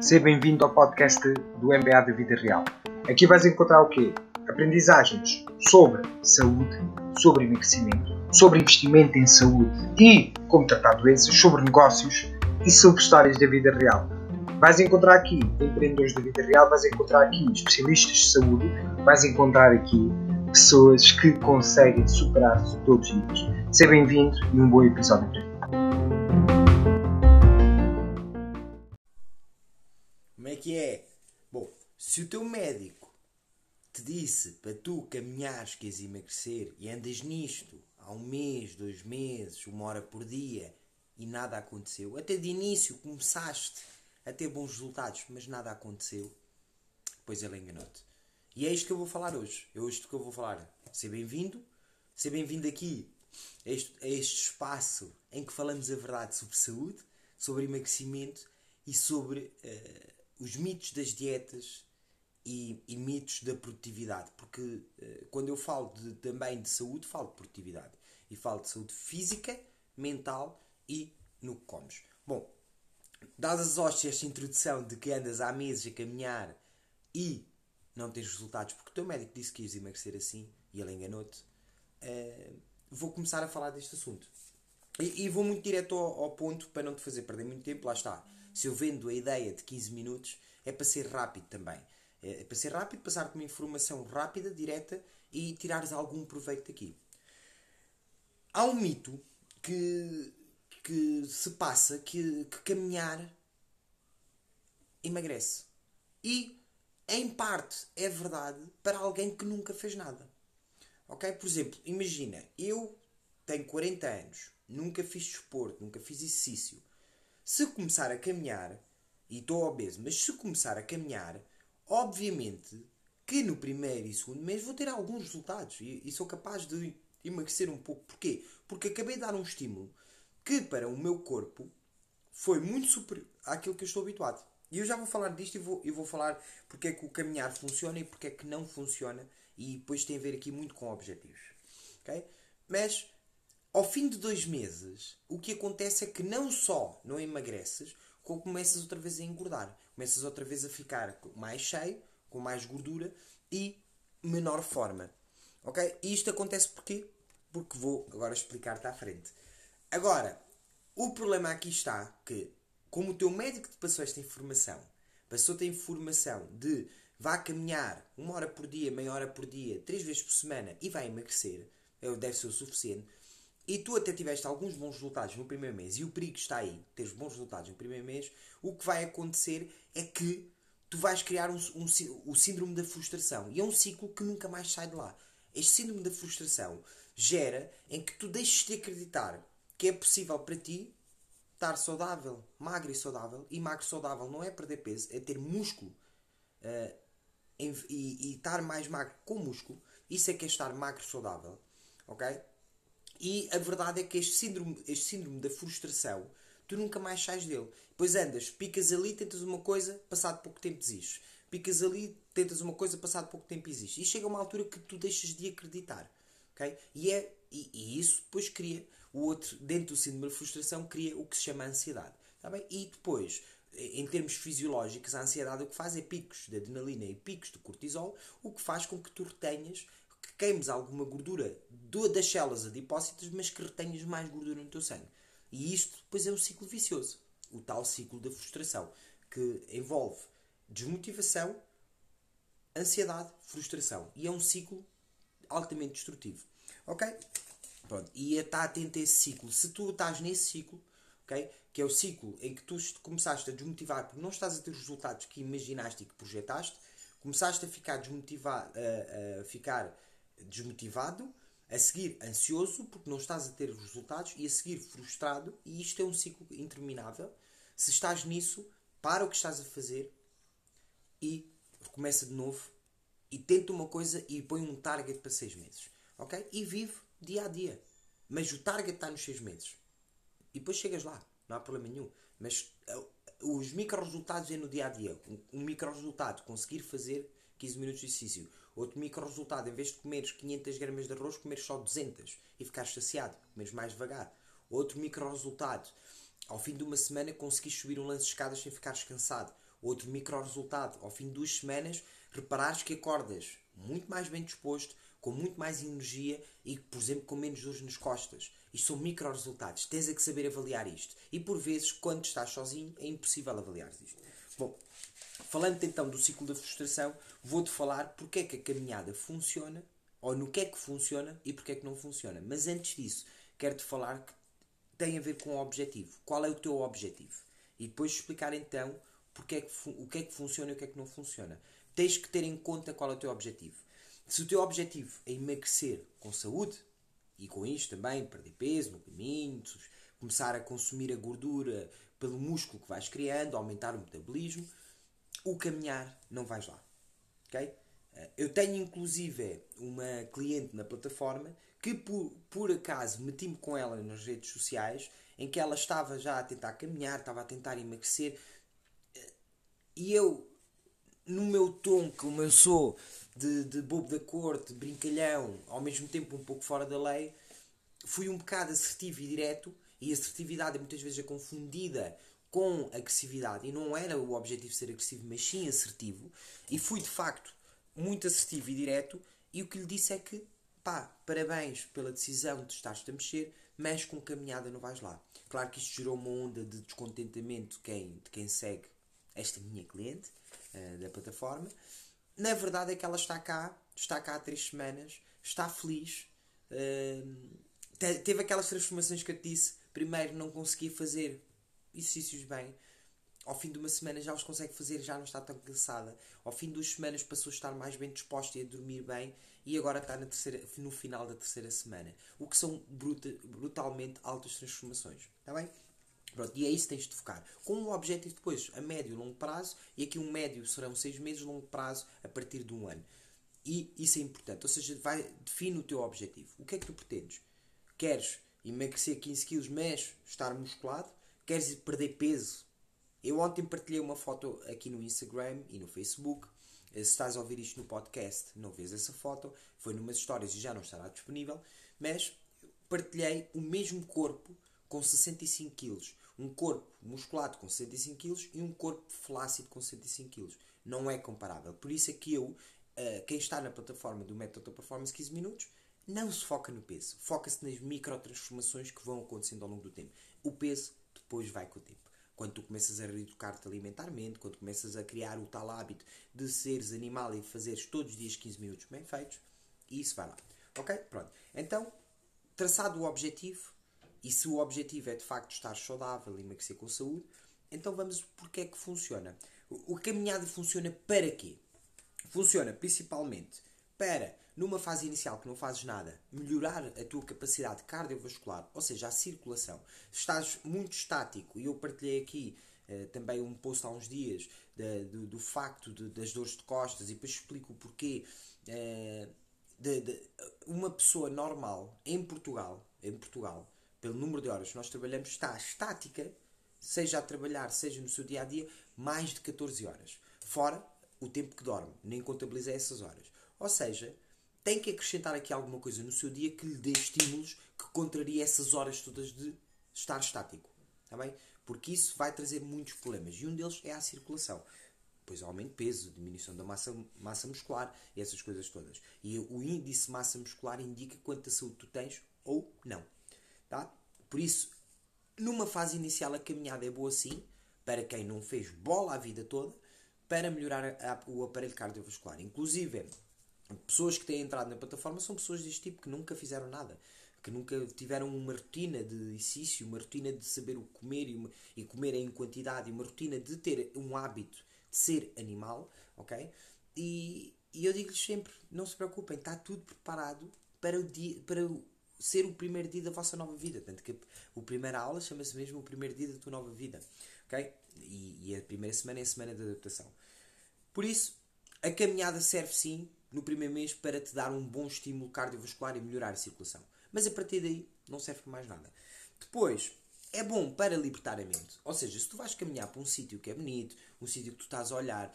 Seja bem-vindo ao podcast do MBA da Vida Real. Aqui vais encontrar o quê? Aprendizagens sobre saúde, sobre emagrecimento, sobre investimento em saúde e como tratar doenças, sobre negócios e sobre histórias da vida real. Vais encontrar aqui empreendedores da vida real, vais encontrar aqui especialistas de saúde, vais encontrar aqui pessoas que conseguem superar-se todos os dias. Seja bem-vindo e um bom episódio para ti. Como é que é? Bom, se o teu médico te disse para tu caminhares, queres emagrecer e andas nisto há um mês, dois meses, uma hora por dia e nada aconteceu, até de início começaste a ter bons resultados, mas nada aconteceu, pois ele enganou-te. E é isto que eu vou falar hoje. É isto que eu vou falar. Seja bem-vindo, seja bem-vindo aqui este, a este espaço em que falamos a verdade sobre saúde, sobre emagrecimento e sobre uh, os mitos das dietas e, e, mitos da produtividade. Porque uh, quando eu falo de, também de saúde, falo de produtividade. E falo de saúde física, mental e no que comes. Bom, dadas as esta introdução de que andas há meses a caminhar e não tens resultados porque o teu médico disse que ias emagrecer assim e ele enganou-te, uh, vou começar a falar deste assunto. E, e vou muito direto ao, ao, ponto para não te fazer perder muito tempo. Lá está. Se eu vendo a ideia de 15 minutos, é para ser rápido também. É, é para ser rápido, passar-te uma informação rápida, direta e tirares algum proveito daqui. Há um mito que, que se passa que, que caminhar emagrece. E, em parte, é verdade para alguém que nunca fez nada. Ok? Por exemplo, imagina, eu tenho 40 anos, nunca fiz desporto, nunca fiz exercício. Se começar a caminhar, e estou obeso, mas se começar a caminhar, obviamente que no primeiro e segundo mês vou ter alguns resultados e, e sou capaz de emagrecer um pouco. Porquê? Porque acabei de dar um estímulo que para o meu corpo foi muito superior àquilo que eu estou habituado. E eu já vou falar disto e vou, vou falar porque é que o caminhar funciona e porque é que não funciona e depois tem a ver aqui muito com objetivos. Okay? Mas ao fim de dois meses, o que acontece é que não só não emagreces, como começas outra vez a engordar. Começas outra vez a ficar mais cheio, com mais gordura e menor forma. Ok? E isto acontece porquê? Porque vou agora explicar-te à frente. Agora, o problema aqui está que, como o teu médico te passou esta informação, passou-te a informação de vá caminhar uma hora por dia, meia hora por dia, três vezes por semana e vai emagrecer, é deve ser o suficiente, e tu até tiveste alguns bons resultados no primeiro mês e o perigo está aí, teres bons resultados no primeiro mês, o que vai acontecer é que tu vais criar um, um, o síndrome da frustração. E é um ciclo que nunca mais sai de lá. Este síndrome da frustração gera em que tu deixes de acreditar que é possível para ti estar saudável, magro e saudável. E magro e saudável não é perder peso, é ter músculo. Uh, e, e, estar mais magro com músculo, isso é que é estar magro saudável, ok? E a verdade é que este síndrome, este síndrome da frustração, tu nunca mais sais dele. Depois andas, picas ali, tentas uma coisa, passado pouco tempo desistes. Picas ali, tentas uma coisa, passado pouco tempo existe. E chega uma altura que tu deixas de acreditar. ok? E, é, e, e isso depois cria o outro, dentro do síndrome da frustração, cria o que se chama ansiedade. Tá bem? E depois, em termos fisiológicos, a ansiedade o que faz é picos de adrenalina e picos de cortisol, o que faz com que tu retenhas, que queimes alguma gordura das células adipócitas, mas que retenhas mais gordura no teu sangue. E isto depois é um ciclo vicioso, o tal ciclo da frustração, que envolve desmotivação, ansiedade, frustração. E é um ciclo altamente destrutivo. Ok? Pronto. E está atento a esse ciclo. Se tu estás nesse ciclo, ok? Que é o ciclo em que tu começaste a desmotivar porque não estás a ter os resultados que imaginaste e que projetaste, começaste a ficar desmotivado, a, a ficar desmotivado, a seguir ansioso porque não estás a ter os resultados e a seguir frustrado, e isto é um ciclo interminável. Se estás nisso, para o que estás a fazer e começa de novo e tenta uma coisa e põe um target para seis meses. Ok? E vive dia a dia. Mas o target está nos seis meses. E depois chegas lá, não há problema nenhum. Mas uh, os micro resultados é no dia a dia. Um micro resultado, conseguir fazer 15 minutos de exercício. Outro micro resultado, em vez de comeres 500 gramas de arroz, comeres só 200 e ficares saciado, comeres mais devagar. Outro micro resultado, ao fim de uma semana conseguires subir um lance de escadas sem ficares cansado. Outro micro resultado, ao fim de duas semanas, reparares que acordas muito mais bem disposto, com muito mais energia e, por exemplo, com menos dores nas costas. Isto são micro resultados. Tens a que saber avaliar isto. E por vezes, quando estás sozinho, é impossível avaliar isto. Bom, falando então do ciclo da frustração, vou-te falar porque é que a caminhada funciona, ou no que é que funciona e porque é que não funciona. Mas antes disso, quero-te falar que tem a ver com o objetivo. Qual é o teu objetivo? E depois explicar então porque é que o que é que funciona e o que é que não funciona. Tens que ter em conta qual é o teu objetivo. Se o teu objetivo é emagrecer com saúde, e com isto também perder peso caminho, começar a consumir a gordura pelo músculo que vais criando, aumentar o metabolismo, o caminhar não vais lá. ok? Eh, eu tenho inclusive uma cliente na plataforma que por, por acaso meti-me com ela nas redes sociais em que ela estava já a tentar caminhar, estava a tentar emagrecer eh, e eu, no meu tom como eu sou de, de bobo da corte, brincalhão, ao mesmo tempo um pouco fora da lei, fui um bocado assertivo e direto e assertividade muitas vezes é confundida com agressividade e não era o objetivo ser agressivo, mas sim assertivo e fui de facto muito assertivo e direto e o que lhe disse é que pá, parabéns pela decisão de estares-te a mexer, mas com caminhada não vais lá. Claro que isto gerou uma onda de descontentamento de quem, de quem segue esta minha cliente uh, da plataforma. Na verdade é que ela está cá, está cá há três semanas, está feliz, uh, teve aquelas transformações que eu te disse. Primeiro não conseguia fazer exercícios bem, ao fim de uma semana já os consegue fazer, já não está tão cansada. Ao fim de duas semanas passou a estar mais bem disposta e a dormir bem e agora está na terceira, no final da terceira semana. O que são bruta, brutalmente altas transformações. Está bem? Pronto, e é isso que tens de focar. Com um objetivo depois, a médio e longo prazo, e aqui um médio serão seis meses, longo prazo a partir de um ano. E isso é importante. Ou seja, vai, define o teu objetivo. O que é que tu pretendes? Queres emagrecer 15 kg, mas estar musculado? Queres perder peso eu ontem partilhei uma foto aqui no Instagram e no Facebook. Eh, se estás a ouvir isto no podcast, não vês essa foto. Foi numas histórias e já não estará disponível. Mas partilhei o mesmo corpo com 65 kg. Um corpo musculado com 65 kg e um corpo flácido com 65 kg. Não é comparável. Por isso é que eu, eh, quem está na plataforma do Método Performance 15 Minutos, não se foca no peso. Foca-se nas microtransformações que vão acontecendo ao longo do tempo. O peso depois vai com o tempo quando tu começas a reeducar-te alimentarmente, quando começas a criar o tal hábito de seres animal e fazeres todos os dias 15 minutos bem feitos, isso vai lá. Ok? Pronto. Então, traçado o objetivo, e se o objetivo é de facto estar saudável e emagrecer com saúde, então vamos porque é que funciona. O, o caminhada funciona para quê? Funciona principalmente para numa fase inicial que não fazes nada, melhorar a tua capacidade cardiovascular, ou seja, a circulação. Estás muito estático, e eu partilhei aqui uh, também um post há uns dias do, do, facto de, das dores de costas e depois explico o porquê. Uh, de, de, uma pessoa normal em Portugal, em Portugal, pelo número de horas que nós trabalhamos, está estática, seja a trabalhar, seja no seu dia a dia, mais de 14 horas. Fora o tempo que dorme, nem contabiliza essas horas. Ou seja, tem que acrescentar aqui alguma coisa no seu dia que lhe dê estímulos que contraria essas horas todas de estar estático. Está bem? Porque isso vai trazer muitos problemas. E um deles é a circulação. Depois aumento de peso, diminuição da massa, massa muscular essas coisas todas. E o índice massa muscular indica quanta saúde tu tens ou não. Tá? Por isso, numa fase inicial a caminhada é boa sim, para quem não fez bola a vida toda, para melhorar a, o aparelho cardiovascular. Inclusive, pessoas que têm entrado na plataforma são pessoas deste tipo que nunca fizeram nada, que nunca tiveram uma rotina de exercício, uma rotina de saber o comer e, uma, e comer em quantidade, uma rotina de ter um hábito de ser animal, ok? E, e eu digo-lhes sempre: não se preocupem, está tudo preparado para, o dia, para o, ser o primeiro dia da vossa nova vida. Tanto que a primeira aula chama-se mesmo o primeiro dia da tua nova vida, ok? E, e a primeira semana é a semana de adaptação. Por isso, a caminhada serve sim no primeiro mês para te dar um bom estímulo cardiovascular e melhorar a circulação. Mas a partir daí não serve para mais nada. Depois, é bom para libertar a mente. Ou seja, se tu vais caminhar para um sítio que é bonito, um sítio que tu estás a olhar,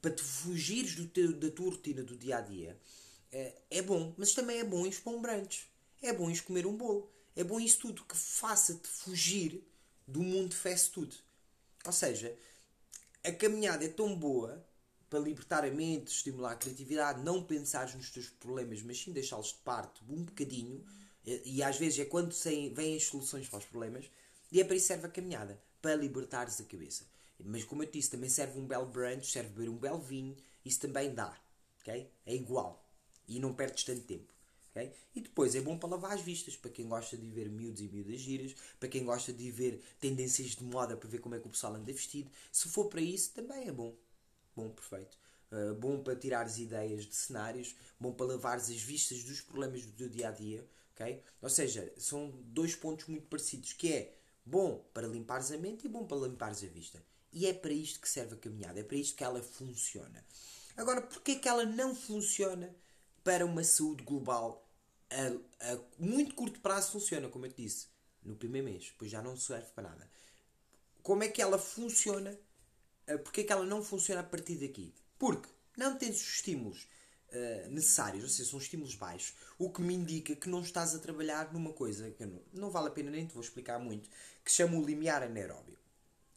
para te fugires do teu, da tua rotina do dia a dia, é, é bom. Mas também é bom ir para um brunch. É bom ir comer um bolo. É bom isso tudo que faça-te fugir do mundo fast food. Ou seja, a caminhada é tão boa para libertar a mente, estimular a criatividade, não pensares nos teus problemas, mas sim deixá-los de parte um bocadinho. E, às vezes é quando vêm as soluções para os problemas. E é para isso que serve a caminhada, para libertares a cabeça. Mas como eu te disse, também serve um belo brunch, serve beber um belo vinho, isso também dá. Okay? É igual. E não perdes tanto tempo. Okay? E depois é bom para lavar as vistas, para quem gosta de ver miúdos e miúdas giras, para quem gosta de ver tendências de moda para ver como é que o pessoal anda vestido. Se for para isso, também é bom. Bom, perfeito. Uh, bom para tirares ideias de cenários, bom para lavares as vistas dos problemas do teu dia a dia. Okay? Ou seja, são dois pontos muito parecidos, que é bom para limpares a mente e bom para limpares a vista. E é para isto que serve a caminhada, é para isto que ela funciona. Agora, porquê que ela não funciona para uma saúde global a, a muito curto prazo funciona, como eu te disse, no primeiro mês, depois já não serve para nada. Como é que ela funciona? Porquê é que ela não funciona a partir daqui? Porque não tens os estímulos uh, necessários, ou seja, são estímulos baixos, o que me indica que não estás a trabalhar numa coisa que não, não vale a pena nem te vou explicar muito, que chama o limiar anaeróbio.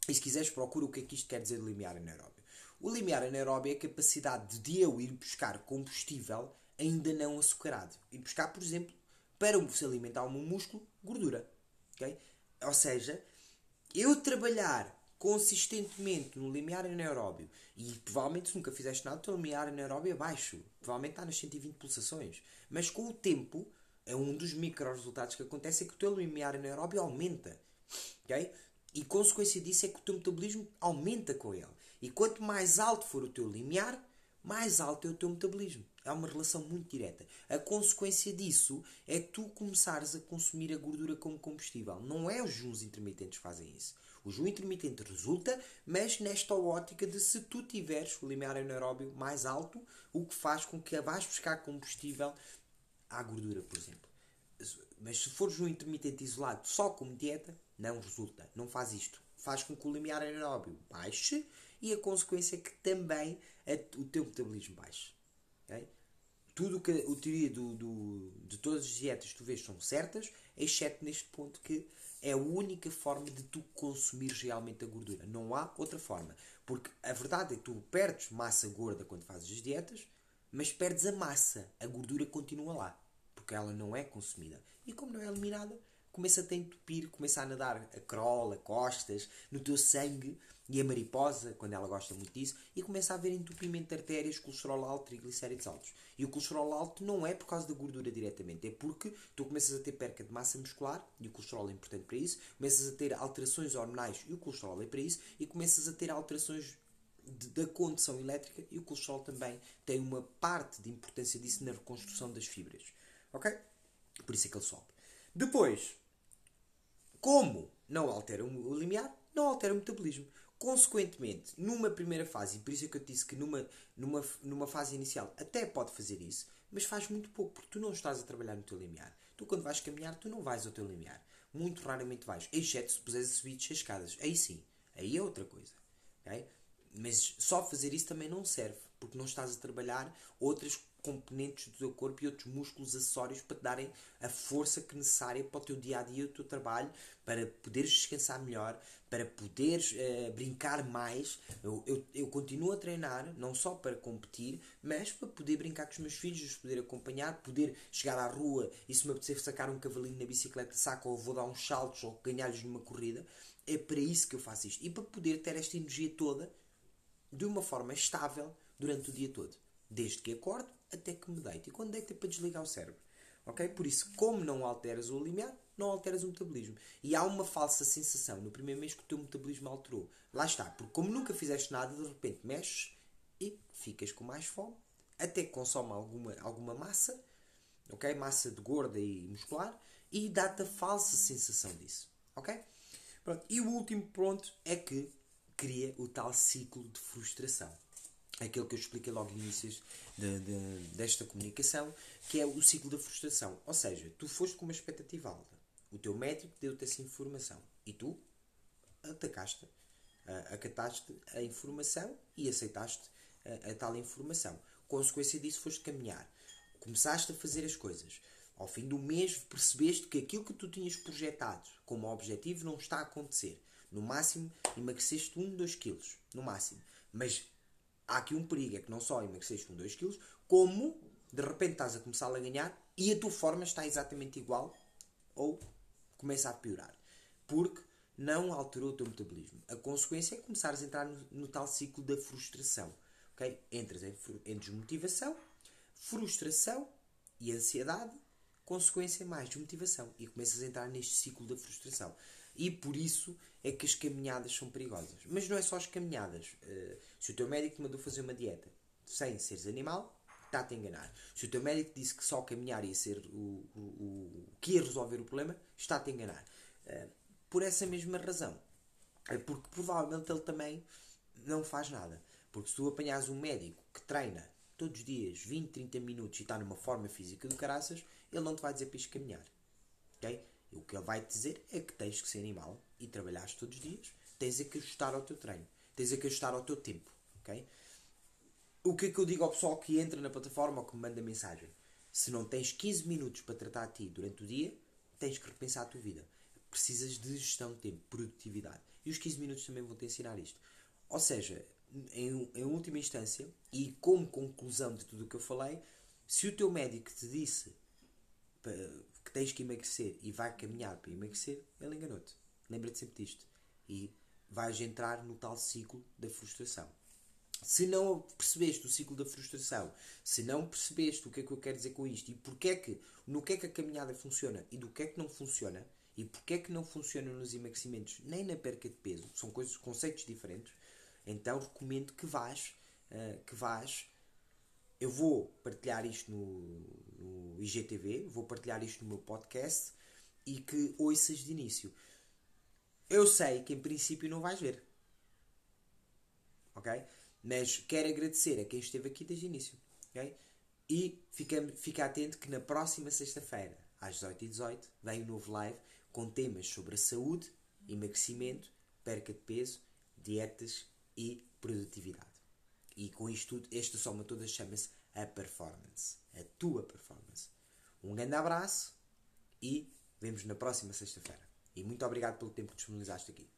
E se quiseres, procura o que é que isto quer dizer de limiar anaeróbio. O limiar anaeróbio é a capacidade de eu ir buscar combustível ainda não açucarado. E buscar, por exemplo, para se alimentar o meu músculo, gordura. Okay? Ou seja, eu trabalhar consistentemente no limiar anaeróbio e provavelmente se nunca fizeste nada, o teu limiar anaeróbio é baixo. Provavelmente está nas 120 pulsações. Mas com o tempo, é um dos micro resultados que acontece é que o teu limiar anaeróbio aumenta. Okay? E consequência disso é que o teu metabolismo aumenta com ele. E quanto mais alto for o teu limiar, mais alto é o teu metabolismo. Há uma relação muito direta. A consequência disso é tu começares a consumir a gordura como combustível. Não é os juns intermitentes que fazem isso. O jejum intermitente resulta, mas nesta ótica de se tu tiveres o limiar anaeróbio mais alto, o que faz com que vais buscar combustível à gordura, por exemplo. Mas se for jejum intermitente isolado só como dieta, não resulta. Não faz isto. Faz com que o limiar anaeróbio baixe e a consequência é que também o teu metabolismo baixe. Okay? Tudo que a teoria do, do, de todas as dietas que tu vês são certas, exceto neste ponto que é a única forma de tu consumir realmente a gordura. Não há outra forma. Porque a verdade é que tu perdes massa gorda quando fazes as dietas, mas perdes a massa. A gordura continua lá. Porque ela não é consumida. E como não é eliminada, começa a entupir, começa a nadar a crawl, a costas, no teu sangue e a mariposa, quando ela gosta muito disso, e começa a haver entupimento de artérias, colesterol alto, triglicéridos altos. E o colesterol alto não é por causa da gordura diretamente, é porque tu começas a ter perca de massa muscular, e o colesterol é importante para isso, começas a ter alterações hormonais, e o colesterol é para isso, e começas a ter alterações da condução elétrica, e o colesterol também tem uma parte de importância disso na reconstrução das fibras. Ok? Por isso é que ele sobe. Depois, como não altera o limiar, não altera o metabolismo. Consequentemente, numa primeira fase, e por isso é que eu disse que numa, numa, numa fase inicial até pode fazer isso, mas faz muito pouco, porque tu não estás a trabalhar no teu limiar. Tu, quando vais caminhar, tu não vais ao teu limiar. Muito raramente vais, exceto se puseres a subir as escadas. Aí sim, aí é outra coisa. Okay? Mas só fazer isso também não serve, porque não estás a trabalhar outras componentes do teu corpo e outros músculos acessórios para te darem a força que necessária para o teu dia a dia, o teu trabalho, para poderes descansar melhor, para poderes uh, brincar mais. Eu, eu, eu, continuo a treinar, não só para competir, mas para poder brincar com os meus filhos, os poder acompanhar, poder chegar à rua e se me apetecer sacar um cavalinho na bicicleta, saco ou vou dar uns saltos ou ganhar-lhes numa corrida. É para isso que eu faço isto. E para poder ter esta energia toda de uma forma estável durante o dia todo. Desde que acordo até que me deito. E quando deito é para desligar o cérebro. Ok? Por isso, como não alteras o limiar, não alteras o metabolismo. E há uma falsa sensação no primeiro mês que o teu metabolismo alterou. Lá está. Porque como nunca fizeste nada, de repente mexes e ficas com mais fome. Até que consome alguma, alguma massa. Ok? Massa de gorda e muscular. E dá-te a falsa sensação disso. Ok? Pronto. E o último ponto é que cria o tal ciclo de frustração aquilo que eu expliquei logo no início de, de, desta comunicação, que é o ciclo da frustração. Ou seja, tu foste com uma expectativa alta, O teu médico deu-te essa informação e tu atacaste, acataste a informação e aceitaste a, a tal informação. Consequência disso foste caminhar. Começaste a fazer as coisas. Ao fim do mês percebeste que aquilo que tu tinhas projetado como objetivo não está a acontecer. No máximo emagreceste 1, 2 quilos. No máximo. Mas há aqui um perigo, é que não só emagreceste 1, 2 quilos, como de repente estás a começar a ganhar e a tua forma está exatamente igual ou começa a piorar. Porque não alterou o teu metabolismo. A consequência é começares a entrar no, no tal ciclo da frustração. Okay? Entras em, em desmotivação, frustração e ansiedade, consequência mais desmotivação. E começas a entrar neste ciclo da frustração. E por isso é que as caminhadas são perigosas. Mas não é só as caminhadas. Uh, se o teu médico te mandou fazer uma dieta sem seres animal, está-te a enganar. Se o teu médico disse que só caminhar ia ser o, o, o que ia resolver o problema, está-te a enganar. Uh, por essa mesma razão. É porque provavelmente ele também não faz nada. Porque se tu apanhas um médico que treina todos os dias 20, 30 minutos e está numa forma física do caraças, ele não te vai dizer para caminhar. ok? O que ele vai te dizer é que tens que ser animal e trabalhares todos os dias, tens que ajustar ao teu treino, tens que ajustar ao teu tempo. ok? O que é que eu digo ao pessoal que entra na plataforma ou que me manda mensagem? Se não tens 15 minutos para tratar a ti durante o dia, tens que repensar a tua vida. Precisas de gestão de tempo, produtividade. E os 15 minutos também vão te ensinar isto. Ou seja, em, em última instância, e como conclusão de tudo o que eu falei, se o teu médico te disse que tens que emagrecer e vai caminhar para emagrecer, ele enganou-te. Lembra-te sempre disto. E vais entrar no tal ciclo da frustração. Se não percebeste o ciclo da frustração, se não percebeste o que é que eu quero dizer com isto e porque é que, no que é que a caminhada funciona e do que é que não funciona, e porque é que não funciona nos emagrecimentos nem na perca de peso, são coisas, conceitos diferentes, então recomendo que vás, uh, que vás. Eu vou partilhar isto no, no IGTV, vou partilhar isto no meu podcast e que ouças de início. Eu sei que em princípio não vais ver. Ok? Mas quero agradecer a quem esteve aqui desde o início. Ok? E fica, fica atento que na próxima sexta-feira, às 18h18, vem um novo live com temas sobre a saúde, emagrecimento, perca de peso, dietas e produtividade. E com isto tudo, esta soma toda chama-se a performance. A tua performance. Um grande abraço e vemos na próxima sexta-feira. E muito obrigado pelo tempo que disponibilizaste aqui.